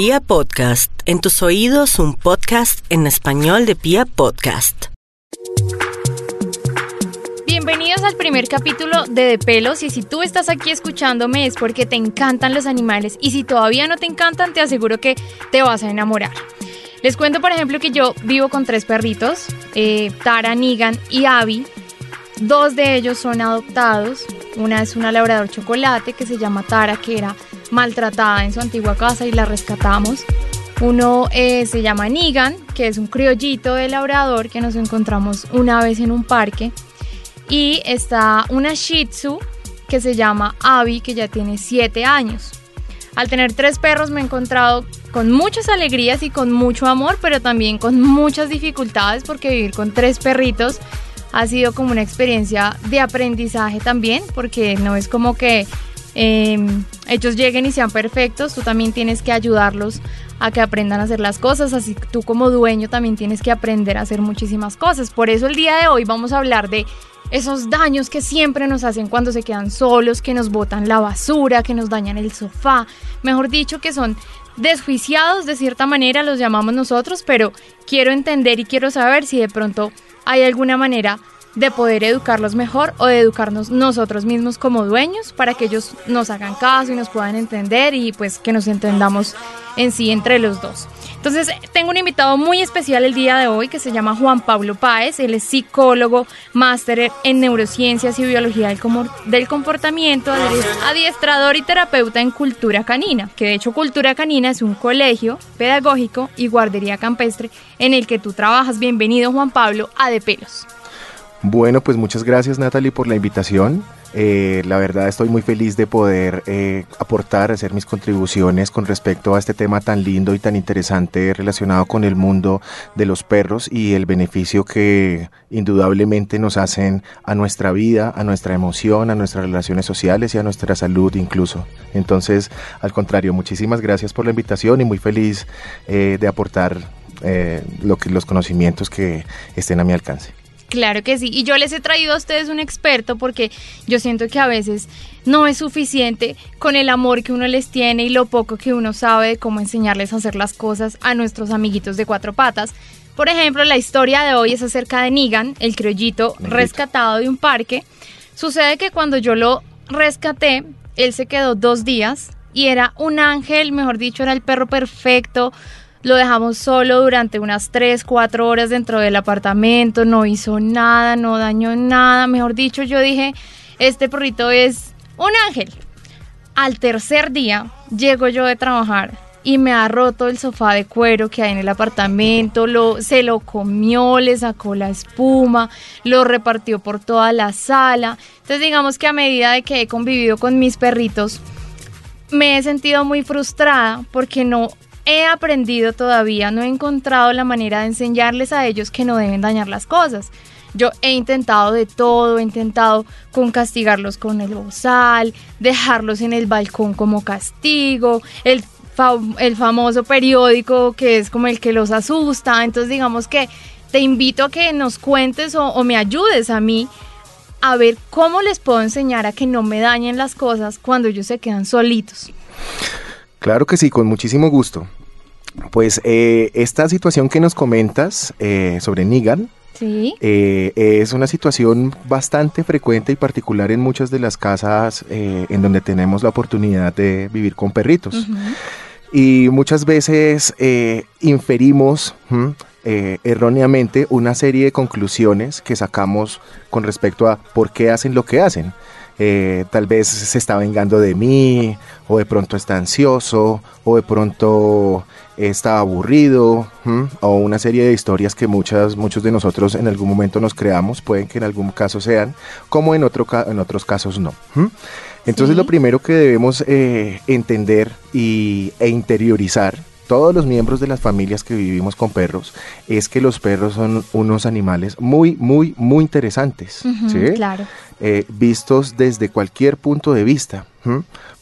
Pia Podcast, en tus oídos un podcast en español de Pia Podcast. Bienvenidos al primer capítulo de De Pelos y si tú estás aquí escuchándome es porque te encantan los animales y si todavía no te encantan te aseguro que te vas a enamorar. Les cuento por ejemplo que yo vivo con tres perritos, eh, Tara, Nigan y Abby. Dos de ellos son adoptados. Una es una labrador chocolate que se llama Tara, que era maltratada en su antigua casa y la rescatamos. Uno eh, se llama Nigan, que es un criollito de labrador que nos encontramos una vez en un parque. Y está una Shih Tzu que se llama Abby, que ya tiene 7 años. Al tener tres perros me he encontrado con muchas alegrías y con mucho amor, pero también con muchas dificultades porque vivir con tres perritos ha sido como una experiencia de aprendizaje también, porque no es como que em, ellos lleguen y sean perfectos, tú también tienes que ayudarlos a que aprendan a hacer las cosas, así tú como dueño también tienes que aprender a hacer muchísimas cosas. Por eso el día de hoy vamos a hablar de esos daños que siempre nos hacen cuando se quedan solos, que nos botan la basura, que nos dañan el sofá, mejor dicho, que son desjuiciados de cierta manera, los llamamos nosotros, pero quiero entender y quiero saber si de pronto hay alguna manera de poder educarlos mejor o de educarnos nosotros mismos como dueños para que ellos nos hagan caso y nos puedan entender y pues que nos entendamos en sí entre los dos. Entonces, tengo un invitado muy especial el día de hoy que se llama Juan Pablo Páez. Él es psicólogo, máster en neurociencias y biología del comportamiento, adiestrador y terapeuta en cultura canina, que de hecho cultura canina es un colegio pedagógico y guardería campestre en el que tú trabajas. Bienvenido Juan Pablo a De Pelos. Bueno, pues muchas gracias Natalie por la invitación. Eh, la verdad estoy muy feliz de poder eh, aportar, hacer mis contribuciones con respecto a este tema tan lindo y tan interesante relacionado con el mundo de los perros y el beneficio que indudablemente nos hacen a nuestra vida, a nuestra emoción, a nuestras relaciones sociales y a nuestra salud incluso. Entonces, al contrario, muchísimas gracias por la invitación y muy feliz eh, de aportar lo que, los conocimientos que estén a mi alcance. Claro que sí. Y yo les he traído a ustedes un experto porque yo siento que a veces no es suficiente con el amor que uno les tiene y lo poco que uno sabe de cómo enseñarles a hacer las cosas a nuestros amiguitos de cuatro patas. Por ejemplo, la historia de hoy es acerca de Nigan, el criollito rescatado de un parque. Sucede que cuando yo lo rescaté, él se quedó dos días y era un ángel, mejor dicho, era el perro perfecto lo dejamos solo durante unas 3, 4 horas dentro del apartamento, no hizo nada, no dañó nada, mejor dicho, yo dije, este perrito es un ángel. Al tercer día llego yo de trabajar y me ha roto el sofá de cuero que hay en el apartamento, lo, se lo comió, le sacó la espuma, lo repartió por toda la sala. Entonces digamos que a medida de que he convivido con mis perritos, me he sentido muy frustrada porque no he aprendido todavía, no he encontrado la manera de enseñarles a ellos que no deben dañar las cosas. Yo he intentado de todo, he intentado con castigarlos con el bozal, dejarlos en el balcón como castigo, el, famoso periódico que es como el que los asusta. Entonces digamos que te invito a que nos cuentes o, o me ayudes a mí a ver cómo les puedo enseñar a que no me dañen las cosas cuando ellos se quedan solitos. Claro que sí, con muchísimo gusto. Pues eh, esta situación que nos comentas eh, sobre Nigan, eh, es una situación bastante frecuente y particular en muchas de las casas en donde tenemos la oportunidad de vivir con perritos. Y muchas veces inferimos erróneamente una serie de conclusiones que sacamos con respecto a por qué hacen lo que hacen. Eh, tal vez se está vengando de mí, o de pronto está ansioso, o de pronto está aburrido, o una serie de historias que muchas, muchos de nosotros en algún momento nos creamos, pueden que en algún caso sean, como en, otro, en otros casos no. Entonces lo primero que debemos eh, entender y, e interiorizar todos los miembros de las familias que vivimos con perros es que los perros son unos animales muy, muy, muy interesantes. ¿sí? Claro. Eh, vistos desde cualquier punto de vista.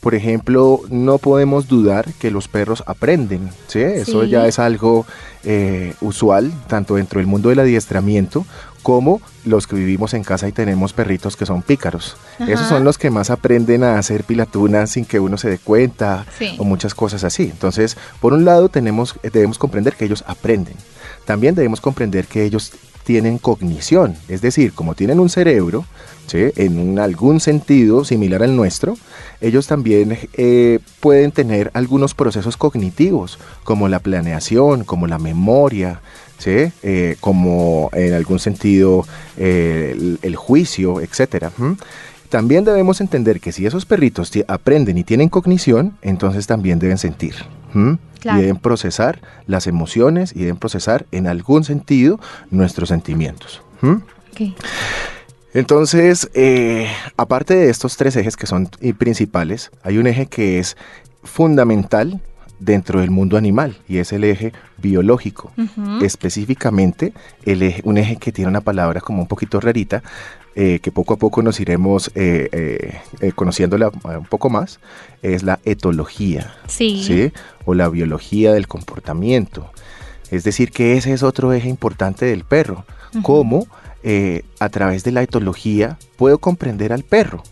Por ejemplo, no podemos dudar que los perros aprenden, ¿sí? Eso ya es algo eh, usual, tanto dentro del mundo del adiestramiento como los que vivimos en casa y tenemos perritos que son pícaros. Esos son los que más aprenden a hacer pilatunas sin que uno se dé cuenta o muchas cosas así. Entonces, por un lado tenemos, debemos comprender que ellos aprenden. También debemos comprender que ellos tienen cognición, es decir, como tienen un cerebro, en algún sentido similar al nuestro, ellos también eh, pueden tener algunos procesos cognitivos, como la planeación, como la memoria, eh, como en algún sentido eh, el, juicio, etc. También debemos entender que si esos perritos aprenden y tienen cognición, entonces también deben sentir. Y deben procesar las emociones y deben procesar en algún sentido nuestros sentimientos. Entonces, eh, aparte de estos tres ejes que son principales, hay un eje que es fundamental dentro del mundo animal y es el eje biológico. Específicamente, el eje, un eje que tiene una palabra como un poquito rarita, eh, que poco a poco nos iremos eh, conociéndola un poco más, es la etología. Sí. O la biología del comportamiento. Es decir, que ese es otro eje importante del perro. Cómo eh, a través de la etología puedo comprender al perro.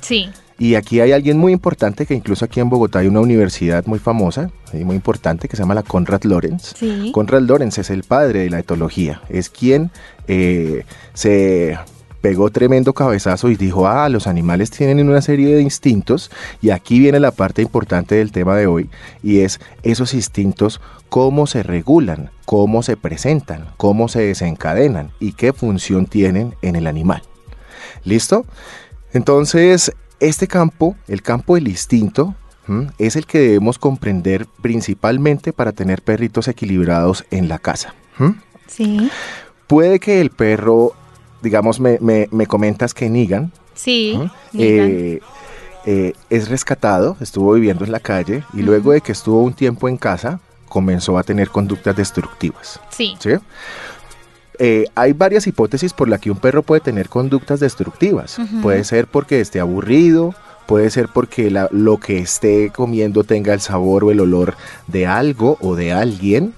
Sí. Y aquí hay alguien muy importante que incluso aquí en Bogotá hay una universidad muy famosa y muy importante que se llama la Conrad Lorenz. Sí. Conrad Lorenz es el padre de la etología, es quien eh, se pegó tremendo cabezazo y dijo, ah, los animales tienen una serie de instintos y aquí viene la parte importante del tema de hoy y es esos instintos, cómo se regulan, cómo se presentan, cómo se desencadenan y qué función tienen en el animal. ¿Listo? Entonces, este campo, el campo del instinto, es el que debemos comprender principalmente para tener perritos equilibrados en la casa. Sí. Puede que el perro digamos, me, me, comentas que Nigan, sí, eh, eh, es rescatado, estuvo viviendo en la calle y luego de que estuvo un tiempo en casa, comenzó a tener conductas destructivas. Sí. Eh, hay varias hipótesis por las que un perro puede tener conductas destructivas. Puede ser porque esté aburrido, puede ser porque lo que esté comiendo tenga el sabor o el olor de algo o de alguien.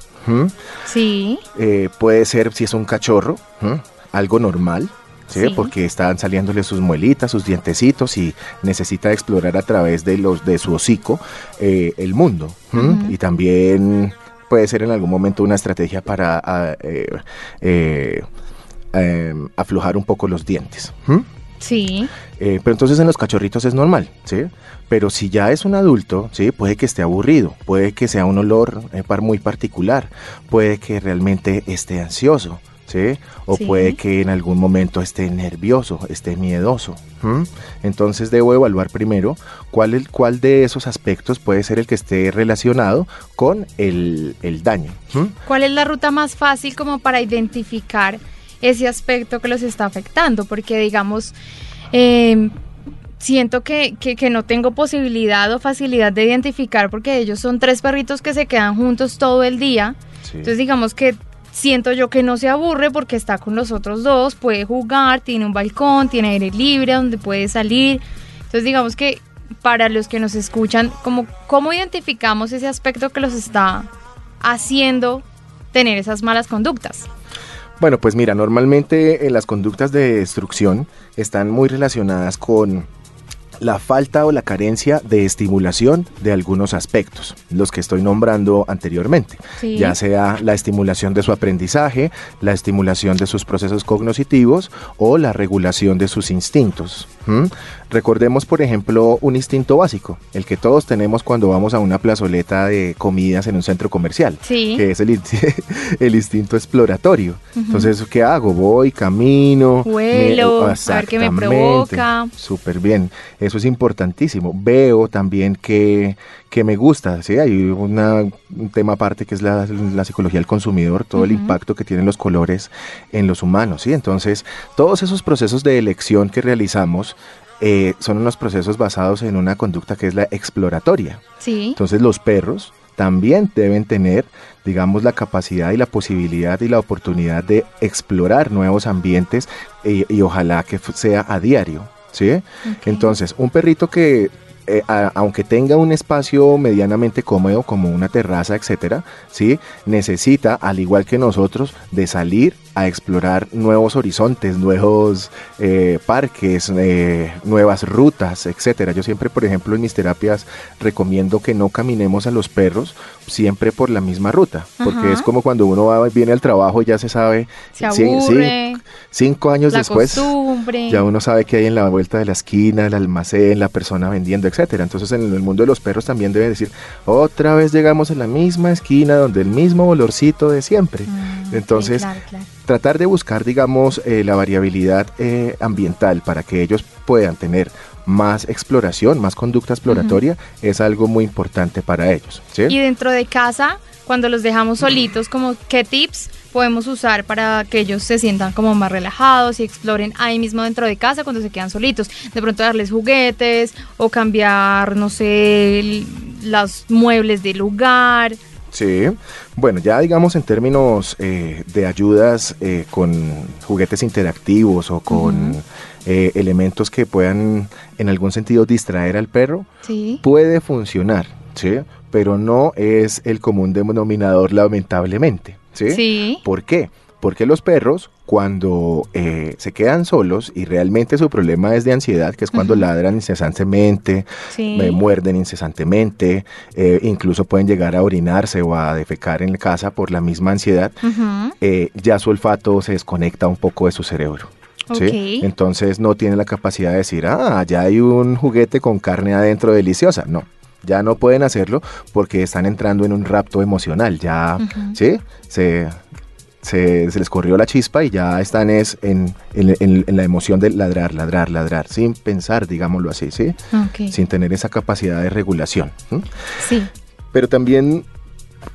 Sí. puede ser si es un cachorro algo normal, ¿sí? porque están saliéndole sus muelitas, sus dientecitos y necesita explorar a través de, los, de su hocico eh, el mundo. Y también puede ser en algún momento una estrategia para eh, eh, em, aflojar un poco los dientes. Sí. pero entonces en los cachorritos es normal, ¿sí? Pero si ya es un adulto, ¿sí? Puede que esté aburrido, puede que sea un olor muy particular, puede que realmente esté ansioso, ¿sí? O puede que en algún momento esté nervioso, esté miedoso. Entonces debo evaluar primero cuál, el, cuál de esos aspectos puede ser el que esté relacionado con el, daño. ¿Cuál es la ruta más fácil como para identificar ese aspecto que los está afectando? Porque digamos... Em, siento que, que, no tengo posibilidad o facilidad de identificar porque ellos son tres perritos que se quedan juntos todo el día. Entonces digamos que siento yo que no se aburre porque está con los otros dos, puede jugar, tiene un balcón, tiene aire libre donde puede salir. Entonces digamos que para los que nos escuchan, como, ¿cómo identificamos ese aspecto que los está haciendo tener esas malas conductas? Bueno, pues mira, normalmente las conductas de destrucción están muy relacionadas con la falta o la carencia de estimulación de algunos aspectos, los que estoy nombrando anteriormente, ya sea la estimulación de su aprendizaje, la estimulación de sus procesos cognitivos o la regulación de sus instintos. Recordemos, por ejemplo, un instinto básico, el que todos tenemos cuando vamos a una plazoleta de comidas en un centro comercial, que es el, el instinto exploratorio. Entonces, ¿qué hago? Voy, camino, vuelo, a ver qué me provoca. Súper bien, eso es importantísimo. Veo también que, que me gusta, ¿sí? Hay un tema aparte que es la, psicología del consumidor, todo el impacto que tienen los colores en los humanos, ¿sí? Entonces, todos esos procesos de elección que realizamos eh, son unos procesos basados en una conducta que es la exploratoria. Sí. Entonces los perros también deben tener, digamos, la capacidad y la posibilidad y la oportunidad de explorar nuevos ambientes y, ojalá que sea a diario. ¿sí? Entonces, un perrito que eh, aunque tenga un espacio medianamente cómodo como una terraza, etcétera, ¿sí? necesita, al igual que nosotros, de salir a explorar nuevos horizontes, nuevos eh, parques, eh, nuevas rutas, etcétera. Yo siempre, por ejemplo, en mis terapias recomiendo que no caminemos a los perros siempre por la misma ruta, porque es como cuando uno va, viene al trabajo y ya se sabe, se aburre, cinco años después, ya uno sabe que hay en la vuelta de la esquina, el almacén, la persona vendiendo, etcétera. Entonces, en el mundo de los perros también debe decir, otra vez llegamos a la misma esquina donde el mismo olorcito de siempre. Mm, Entonces, tratar de buscar, digamos, eh, la variabilidad eh, ambiental para que ellos puedan tener más exploración, más conducta exploratoria, es algo muy importante para ellos. Y dentro de casa, cuando los dejamos solitos, como qué tips podemos usar para que ellos se sientan como más relajados y exploren ahí mismo dentro de casa cuando se quedan solitos. De pronto darles juguetes o cambiar, no sé, los muebles de lugar. Sí, bueno, ya digamos en términos eh, de ayudas eh, con juguetes interactivos o con eh, elementos que puedan en algún sentido distraer al perro, puede funcionar, ¿sí? Pero no es el común denominador lamentablemente, ¿sí? sí. ¿Por qué? Porque los perros, cuando eh, se quedan solos y realmente su problema es de ansiedad, que es cuando ladran incesantemente, me muerden incesantemente, eh, incluso pueden llegar a orinarse o a defecar en la casa por la misma ansiedad, eh, ya su olfato se desconecta un poco de su cerebro. ¿sí? Entonces no tiene la capacidad de decir, ah, ya hay un juguete con carne adentro deliciosa. No, ya no pueden hacerlo porque están entrando en un rapto emocional. Ya, ¿sí? Se, se, les corrió la chispa y ya están es en, la emoción de ladrar, ladrar, ladrar, sin pensar, digámoslo así, ¿sí? Sin tener esa capacidad de regulación. Sí. Pero también,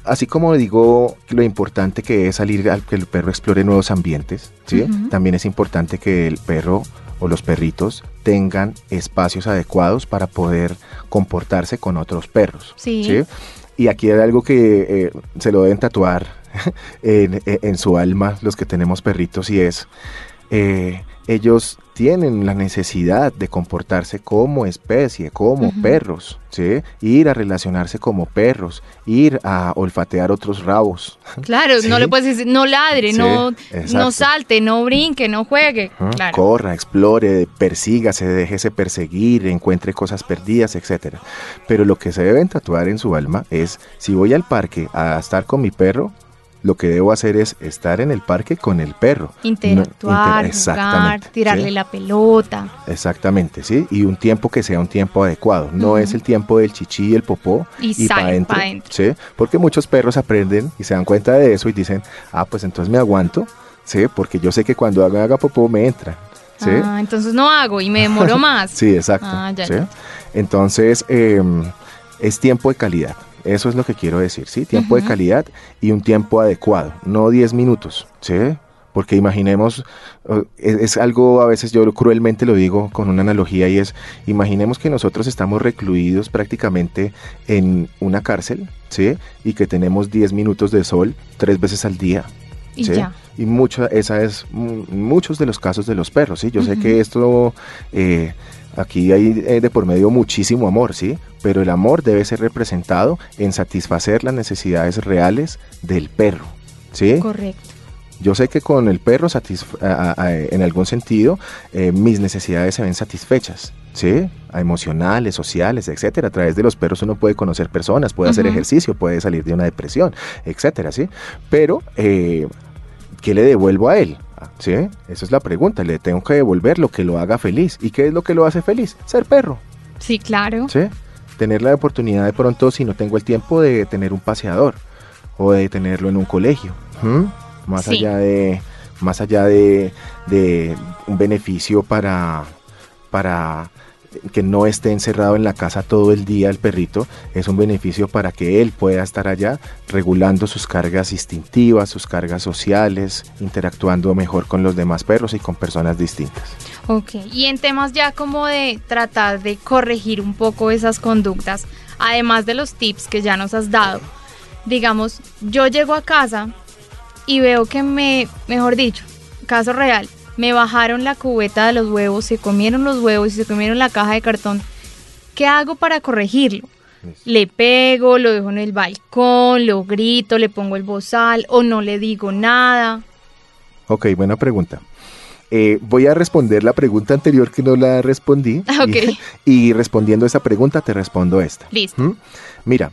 así como digo lo importante que es salir al que el perro explore nuevos ambientes, ¿sí? También es importante que el perro o los perritos tengan espacios adecuados para poder comportarse con otros perros. Sí. Y aquí hay algo que eh, se lo deben tatuar en, su alma los que tenemos perritos y es, eh, ellos tienen la necesidad de comportarse como especie, como perros, ¿sí? Ir a relacionarse como perros, ir a olfatear otros rabos. Claro, no le puedes decir, no ladre, no, no salte, no brinque, no juegue. Corra, explore, persígase, déjese perseguir, encuentre cosas perdidas, etc. Pero lo que se deben tatuar en su alma es, si voy al parque a estar con mi perro, lo que debo hacer es estar en el parque con el perro. Interactuar, jugar, tirarle la pelota. Exactamente, sí. Y un tiempo que sea un tiempo adecuado. No es el tiempo del chichi y el popó y, para adentro. ¿sí? Porque muchos perros aprenden y se dan cuenta de eso y dicen, ah, pues entonces me aguanto, ¿sí? Porque yo sé que cuando haga, haga popó me entra. ¿sí? Ah, entonces no hago y me demoro más. sí, exacto. Ah, entonces, em, es tiempo de calidad. Eso es lo que quiero decir, ¿sí? Tiempo de calidad y un tiempo adecuado, no 10 minutos, ¿sí? Porque imaginemos, es, algo, a veces yo cruelmente lo digo con una analogía y es, imaginemos que nosotros estamos recluidos prácticamente en una cárcel, ¿sí? Y que tenemos 10 minutos de sol tres veces al día. ¿Sí? Y, mucho, esa es muchos de los casos de los perros, ¿sí? Yo sé que esto... Eh, Aquí hay eh, de por medio muchísimo amor, ¿sí? Pero el amor debe ser representado en satisfacer las necesidades reales del perro, ¿sí? Correcto. Yo sé que con el perro, en algún sentido, eh, mis necesidades se ven satisfechas, ¿sí? Emocionales, sociales, etcétera. A través de los perros uno puede conocer personas, puede hacer ejercicio, puede salir de una depresión, etcétera, ¿sí? Pero, eh, ¿qué le devuelvo a él? ¿Sí? Esa es la pregunta. Le tengo que devolver lo que lo haga feliz. ¿Y qué es lo que lo hace feliz? Ser perro. Sí, claro. ¿Sí? Tener la oportunidad de pronto, si no tengo el tiempo, de tener un paseador o de tenerlo en un colegio. Más allá de más allá de, de un beneficio para, para que no esté encerrado en la casa todo el día el perrito, es un beneficio para que él pueda estar allá regulando sus cargas instintivas, sus cargas sociales, interactuando mejor con los demás perros y con personas distintas. Ok, y en temas ya como de tratar de corregir un poco esas conductas, además de los tips que ya nos has dado, digamos, yo llego a casa y veo que me, mejor dicho, caso real, me bajaron la cubeta de los huevos, se comieron los huevos y se comieron la caja de cartón. ¿qué hago para corregirlo? Le pego, lo dejo en el balcón, lo grito, le pongo el bozal o no le digo nada. Ok, buena pregunta. Eh, voy a responder la pregunta anterior que no la respondí. Y, respondiendo esa pregunta te respondo esta. Listo. ¿Mm? Mira,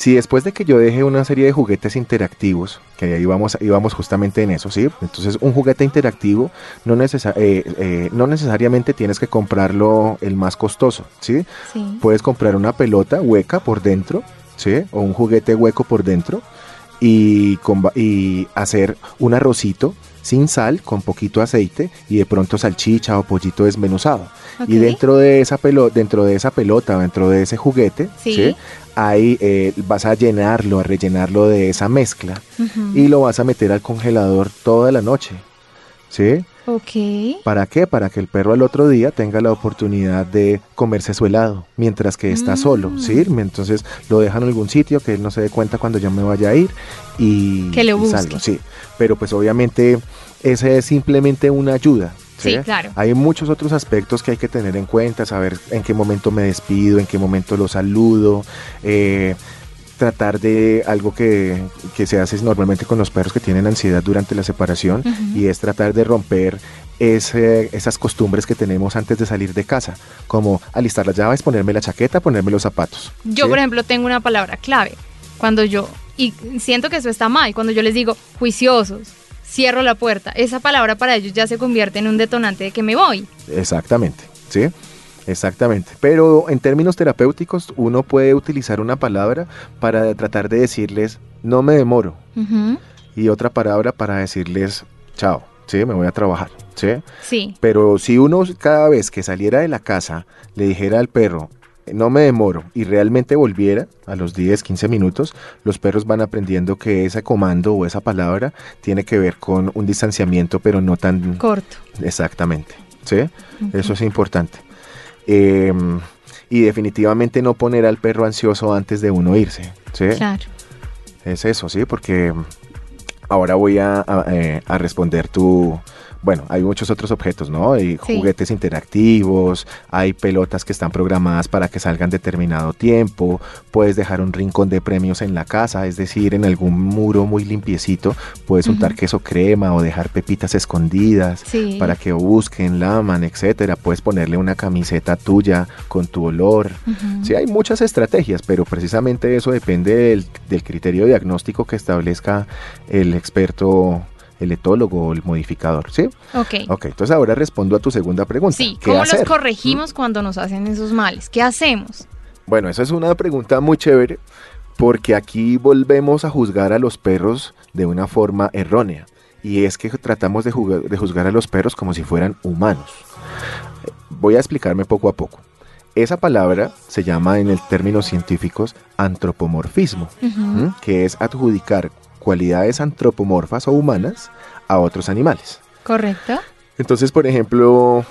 si después de que yo deje una serie de juguetes interactivos, que ahí vamos, íbamos justamente en eso, ¿sí? Entonces un juguete interactivo no, eh, eh, no necesariamente tienes que comprarlo el más costoso, ¿sí? ¿sí? Puedes comprar una pelota hueca por dentro, ¿sí? O un juguete hueco por dentro y, y hacer un arrocito sin sal, con poquito aceite y de pronto salchicha o pollito desmenuzado. Y dentro de esa pelota, dentro de esa pelota, dentro de ese juguete, ¿sí? ahí eh, vas a llenarlo, a rellenarlo de esa mezcla y lo vas a meter al congelador toda la noche. ¿Sí? Ok. ¿Para qué? Para que el perro al otro día tenga la oportunidad de comerse su helado mientras que está solo, ¿sí? Mm. Entonces lo dejan en algún sitio que él no se dé cuenta cuando yo me vaya a ir y, que lo busque. sí. Pero pues obviamente esa es simplemente una ayuda. ¿sí? claro. Hay muchos otros aspectos que hay que tener en cuenta, saber en qué momento me despido, en qué momento lo saludo, eh, tratar de algo que, se hace normalmente con los perros que tienen ansiedad durante la separación y es tratar de romper ese, esas costumbres que tenemos antes de salir de casa, como alistar las llaves, ponerme la chaqueta, ponerme los zapatos. Yo, por ejemplo, tengo una palabra clave. Cuando yo, y siento que eso está mal, cuando yo les digo juiciosos, cierro la puerta, esa palabra para ellos ya se convierte en un detonante de que me voy. Exactamente, ¿sí? Exactamente. Pero en términos terapéuticos, uno puede utilizar una palabra para tratar de decirles, no me demoro. Y otra palabra para decirles, chao, ¿sí? Me voy a trabajar, ¿sí? Sí. Pero si uno cada vez que saliera de la casa le dijera al perro, no me demoro y realmente volviera a los 10, 15 minutos, los perros van aprendiendo que ese comando o esa palabra tiene que ver con un distanciamiento, pero no tan corto. Exactamente. ¿Sí? Eso es importante. Em, y definitivamente no poner al perro ansioso antes de uno irse. ¿sí? Claro. Es eso, sí, porque ahora voy a, eh, a responder tu, bueno, hay muchos otros objetos, ¿no? Hay juguetes interactivos, hay pelotas que están programadas para que salgan determinado tiempo, puedes dejar un rincón de premios en la casa, es decir, en algún muro muy limpiecito, puedes untar queso crema o dejar pepitas escondidas para que busquen, laman, etcétera. Puedes ponerle una camiseta tuya con tu olor. Sí, hay muchas estrategias, pero precisamente eso depende del, del criterio diagnóstico que establezca el experto el etólogo o el modificador, ¿sí? Ok. Ok, entonces ahora respondo a tu segunda pregunta. Sí, ¿cómo los corregimos cuando nos hacen esos males? ¿Qué hacemos? Bueno, esa es una pregunta muy chévere porque aquí volvemos a juzgar a los perros de una forma errónea. Y es que tratamos de, de juzgar a los perros como si fueran humanos. Voy a explicarme poco a poco. Esa palabra se llama en el términos científicos antropomorfismo, que es adjudicar cualidades antropomorfas o humanas a otros animales. Correcto. Entonces, por ejemplo,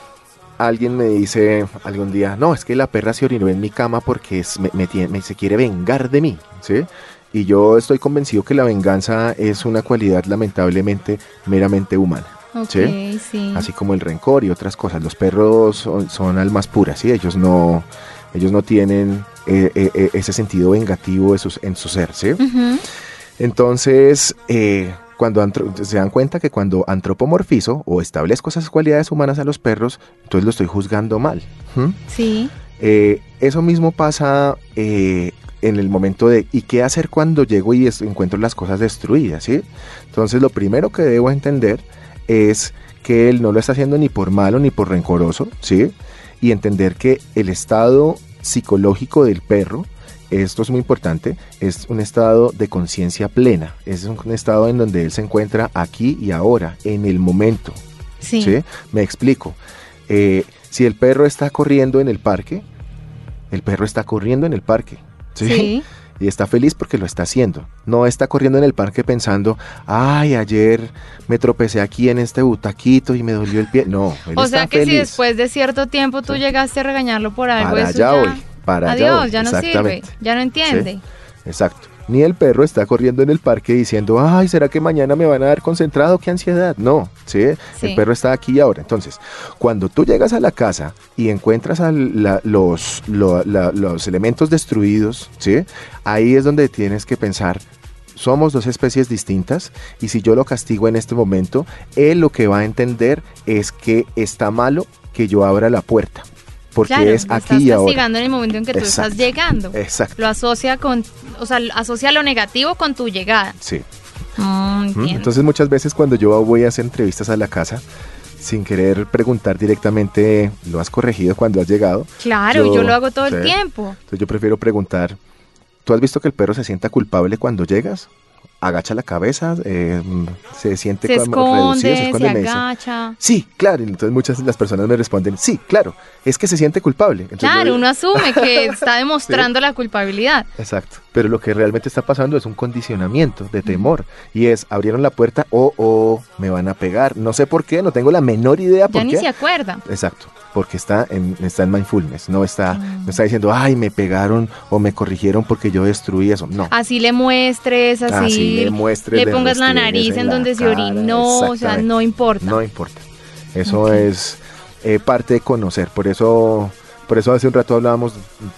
alguien me dice algún día, no, es que la perra se orinó en mi cama porque me, se quiere vengar de mí, ¿sí? Y yo estoy convencido que la venganza es una cualidad lamentablemente meramente humana. ¿sí? Así como el rencor y otras cosas. Los perros son, almas puras, ¿sí? Ellos no, ellos no tienen eh, eh, eh, ese sentido vengativo en su, en su ser, ¿sí? Entonces, eh, cuando se dan cuenta que cuando antropomorfizo o establezco esas cualidades humanas a los perros, entonces lo estoy juzgando mal. Sí. Eh, eso mismo pasa eh, en el momento de ¿y qué hacer cuando llego y encuentro las cosas destruidas? ¿sí? Entonces lo primero que debo entender es que él no lo está haciendo ni por malo ni por rencoroso, ¿sí? Y entender que el estado psicológico del perro esto es muy importante, es un estado de conciencia plena, es un estado en donde él se encuentra aquí y ahora, en el momento. Sí. Me explico. Eh, si el perro está corriendo en el parque, el perro está corriendo en el parque. ¿sí? Y está feliz porque lo está haciendo. No está corriendo en el parque pensando, ay, ayer me tropecé aquí en este butaquito y me dolió el pie. No, él O sea que si después de cierto tiempo tú llegaste a regañarlo por algo, Para allá hoy Adiós, ya no sirve, ya no entiende. Exacto. ni el perro está corriendo en el parque diciendo, ay, ¿será que mañana me van a dar concentrado? ¡Qué ansiedad! No, ¿sí? El perro está aquí y ahora. Entonces, cuando tú llegas a la casa y encuentras a los, los elementos destruidos, ¿sí? Ahí es donde tienes que pensar, somos dos especies distintas y si yo lo castigo en este momento, él lo que va a entender es que está malo que yo abra la puerta. Porque es aquí y ahora. castigando en el momento en que tú estás llegando. Exacto. Lo asocia con, o sea, asocia lo negativo con tu llegada. Sí. Mm, Entonces muchas veces cuando yo voy a hacer entrevistas a la casa, sin querer preguntar directamente, ¿lo has corregido cuando has llegado? Claro, yo, lo hago todo el tiempo. Entonces yo prefiero preguntar, ¿tú has visto que el perro se sienta culpable cuando llegas? Agacha la cabeza, eh, se siente se esconde, se esconde, se agacha. sí, claro. Entonces muchas de las personas me responden, sí, claro, es que se siente culpable. claro, uno asume que está demostrando la culpabilidad. Exacto. Pero lo que realmente está pasando es un condicionamiento de temor. Y es, abrieron la puerta, o oh, oh, me van a pegar. No sé por qué, no tengo la menor idea por ya qué. ni se acuerda. Exacto porque está en, está en mindfulness, no está, no está diciendo, ay, me pegaron o me corrigieron porque yo destruí eso, no. Así le muestres, así, le, muestres, le pongas la nariz en, donde se orinó, o sea, no importa. No importa. Eso es eh, parte de conocer, por eso por eso hace un rato hablábamos,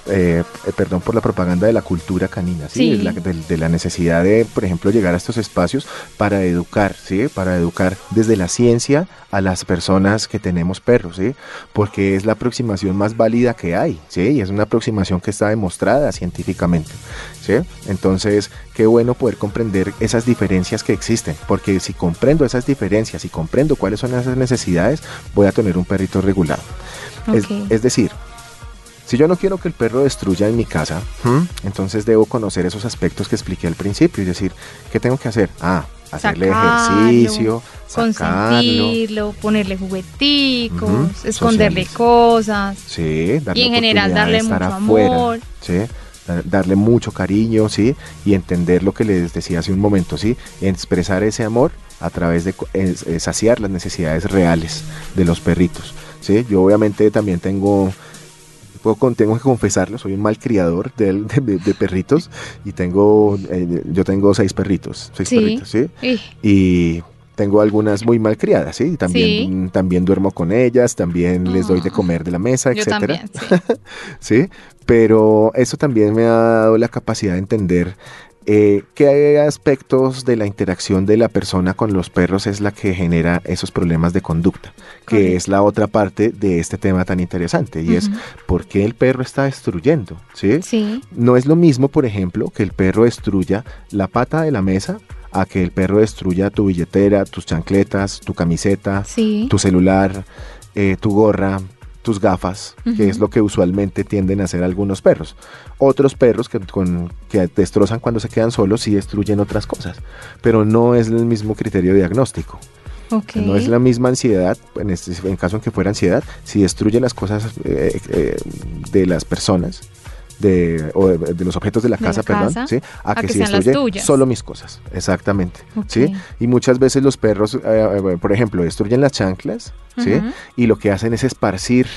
eh, eh, perdón por la propaganda de la cultura canina, ¿sí? De, la, necesidad de, por ejemplo, llegar a estos espacios para educar, ¿sí? Para educar desde la ciencia a las personas que tenemos perros, ¿sí? Porque es la aproximación más válida que hay, ¿sí? Y es una aproximación que está demostrada científicamente, ¿sí? Entonces, qué bueno poder comprender esas diferencias que existen, porque si comprendo esas diferencias y comprendo cuáles son esas necesidades, voy a tener un perrito regulado. es decir, si yo no quiero que el perro destruya en mi casa, entonces debo conocer esos aspectos que expliqué al principio. Es decir, ¿qué tengo que hacer? Ah, hacerle ejercicio, consentirlo, ponerle jugueticos, esconderle cosas. Sí, darle y en general darle mucho amor. Sí, darle mucho cariño, sí, y entender lo que les decía hace un momento, sí, expresar ese amor a través de saciar las necesidades reales de los perritos, sí. Yo obviamente también tengo tengo que confesarlo, soy un mal criador de, de, perritos y tengo, eh, yo tengo seis perritos, seis perritos, ¿sí? Y tengo algunas muy mal criadas, ¿sí? También, también duermo con ellas, también les doy de ah. comer de la mesa, etcétera. sí. Pero eso también me ha dado la capacidad de entender eh, ¿Qué aspectos de la interacción de la persona con los perros es la que genera esos problemas de conducta? Que es la otra parte de este tema tan interesante y es por qué el perro está destruyendo, ¿sí? ¿sí? No es lo mismo, por ejemplo, que el perro destruya la pata de la mesa a que el perro destruya tu billetera, tus chancletas, tu camiseta, tu celular, eh, tu gorra, tus gafas, que es lo que usualmente tienden a hacer algunos perros. Otros perros que, con, que destrozan cuando se quedan solos sí destruyen otras cosas, pero no es el mismo criterio diagnóstico. No es la misma ansiedad, en, este, en caso en que fuera ansiedad, si destruye las cosas eh, eh, de las personas, de, o de, los objetos de la casa, perdón, ¿sí? a, que, si destruye solo mis cosas, exactamente, ¿sí? Y muchas veces los perros, eh, por ejemplo, destruyen las chanclas, ¿sí? Y lo que hacen es esparcir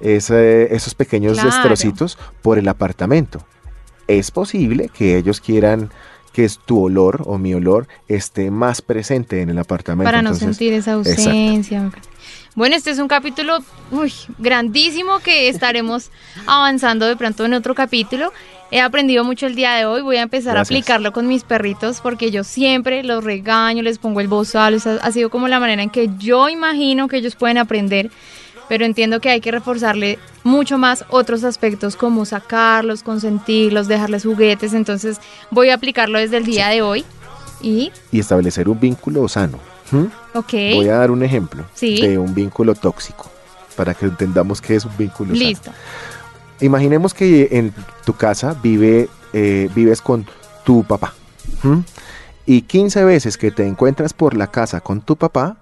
esos pequeños destrocitos por el apartamento. Es posible que ellos quieran que tu olor o mi olor esté más presente en el apartamento. Para no sentir esa ausencia. Bueno, este es un capítulo uy, grandísimo que estaremos avanzando de pronto en otro capítulo. He aprendido mucho el día de hoy, voy a empezar a aplicarlo con mis perritos porque yo siempre los regaño, les pongo el bozal, ha sido como la manera en que yo imagino que ellos pueden aprender pero entiendo que hay que reforzarle mucho más otros aspectos como sacarlos, consentirlos, dejarles juguetes, entonces voy a aplicarlo desde el día de hoy y... Y establecer un vínculo sano. Ok. Voy a dar un ejemplo de un vínculo tóxico para que entendamos qué es un vínculo Listo. Imaginemos que en tu casa vive, eh, vives con tu papá. Y 15 veces que te encuentras por la casa con tu papá,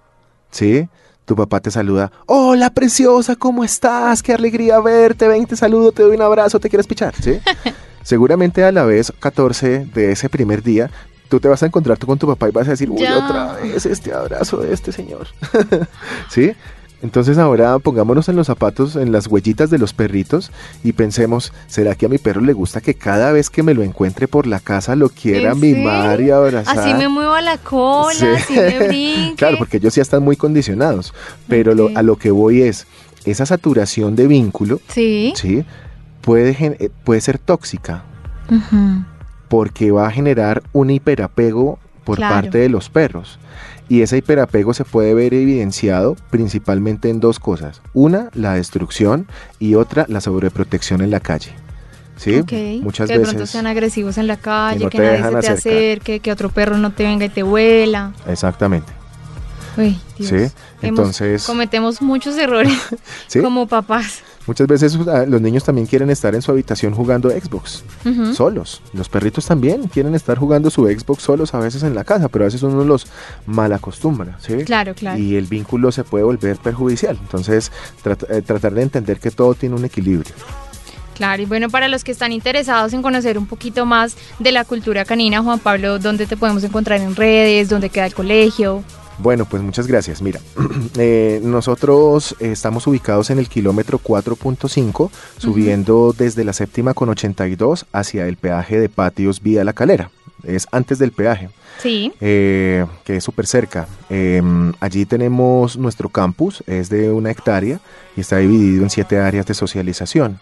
¿sí? Tu papá te saluda, hola preciosa, ¿cómo estás? Qué alegría verte, ven, te saludo, te doy un abrazo, te quieres pichar, ¿sí? Seguramente a la vez 14 de ese primer día, tú te vas a encontrar con tu papá y vas a decir, uy, otra vez este abrazo de este señor, ¿sí? Entonces ahora pongámonos en los zapatos, en las huellitas de los perritos y pensemos, ¿será que a mi perro le gusta que cada vez que me lo encuentre por la casa lo quiera mimar y abrazar? Así me muevo la cola, así me brinque. claro, porque ellos ya están muy condicionados, pero a lo que voy es, esa saturación de vínculo, sí, ¿sí? Puede, eh, puede ser tóxica, porque va a generar un hiperapego por parte de los perros. Y ese hiperapego se puede ver evidenciado principalmente en dos cosas. Una, la destrucción y otra, la sobreprotección en la calle. ¿Sí? Muchas que de pronto sean agresivos en la calle, que, nadie se te acerque, que otro perro no te venga y te vuela. Exactamente. Uy, Dios. Sí, entonces... cometemos muchos errores como papás. Muchas veces ah, los niños también quieren estar en su habitación jugando Xbox, solos. Los perritos también quieren estar jugando su Xbox solos a veces en la casa, pero a veces uno los mal acostumbra, ¿sí? Claro, claro. Y el vínculo se puede volver perjudicial. Entonces, eh, tratar de entender que todo tiene un equilibrio. Claro, y bueno, para los que están interesados en conocer un poquito más de la cultura canina, Juan Pablo, ¿dónde te podemos encontrar en redes? ¿Dónde queda el colegio? Bueno, pues muchas gracias. Mira, eh, nosotros estamos ubicados en el kilómetro 4.5, subiendo desde la séptima con 82 hacia el peaje de patios Vía La Calera. Es antes del peaje. Sí. Eh, que es súper cerca. Em, allí tenemos nuestro campus, es de una hectárea y está dividido en siete áreas de socialización.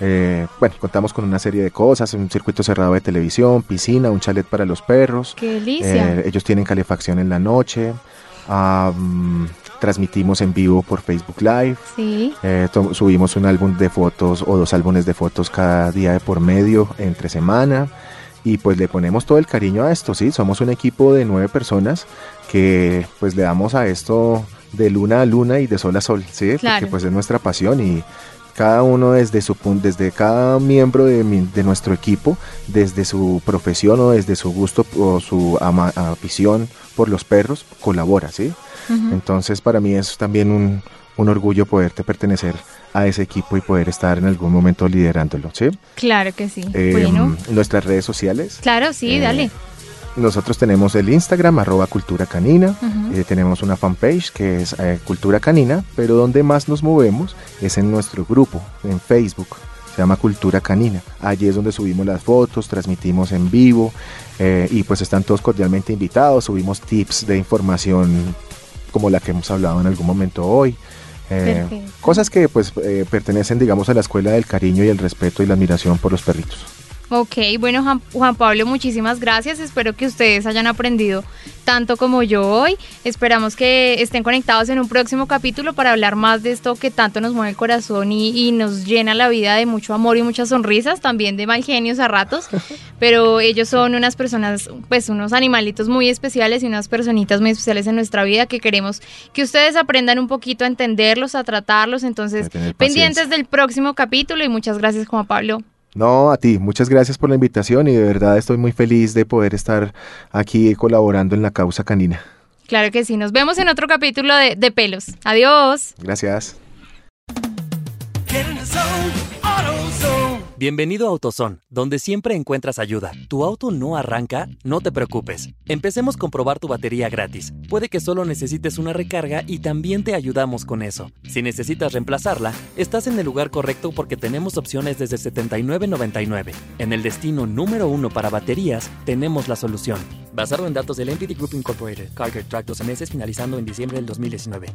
Eh, bueno, contamos con una serie de cosas, un circuito cerrado de televisión, piscina, un chalet para los perros. ¡Qué delicia! Eh, ellos tienen calefacción en la noche. transmitimos en vivo por Facebook Live. Sí. Eh, subimos un álbum de fotos o dos álbumes de fotos cada día de por medio, entre semana. Y pues le ponemos todo el cariño a esto, ¿sí? Somos un equipo de nueve personas que pues le damos a esto de luna a luna y de sol a sol, ¿sí? Porque pues es nuestra pasión y cada uno desde su desde cada miembro de, nuestro equipo, desde su profesión o desde su gusto o su afición por los perros, colabora, ¿sí? Entonces para mí es también un, orgullo poderte pertenecer a ese equipo y poder estar en algún momento liderándolo, ¿sí? Claro que sí. Bueno. Nuestras redes sociales. Claro, sí, dale. Eh, nosotros tenemos el Instagram, arroba cultura canina, eh, tenemos una fanpage que es eh, cultura canina, pero donde más nos movemos es en nuestro grupo, en Facebook, se llama Cultura Canina. Allí es donde subimos las fotos, transmitimos en vivo eh, y pues están todos cordialmente invitados, subimos tips de información como la que hemos hablado en algún momento hoy. cosas que pues pertenecen digamos a la escuela del cariño y el respeto y la admiración por los perritos. Ok, bueno Juan, Pablo, muchísimas gracias. Espero que ustedes hayan aprendido tanto como yo hoy. Esperamos que estén conectados en un próximo capítulo para hablar más de esto que tanto nos mueve el corazón y, nos llena la vida de mucho amor y muchas sonrisas, también de mal genios a ratos. Pero ellos son unas personas, pues unos animalitos muy especiales y unas personitas muy especiales en nuestra vida que queremos que ustedes aprendan un poquito a entenderlos, a tratarlos. Entonces, pendientes del próximo capítulo y muchas gracias Juan Pablo. No, a ti, muchas gracias por la invitación y de verdad estoy muy feliz de poder estar aquí colaborando en la causa canina. Claro que sí, nos vemos en otro capítulo de, de Pelos. Adiós. Gracias. Bienvenido a AutoZone, donde siempre encuentras ayuda. ¿Tu auto no arranca? No te preocupes. Empecemos con probar tu batería gratis. Puede que solo necesites una recarga y también te ayudamos con eso. Si necesitas reemplazarla, estás en el lugar correcto porque tenemos opciones desde $79.99. En el destino número uno para baterías, tenemos la solución. Basado en datos del Entity Group Incorporated, Carger Track 12 meses finalizando en diciembre del 2019.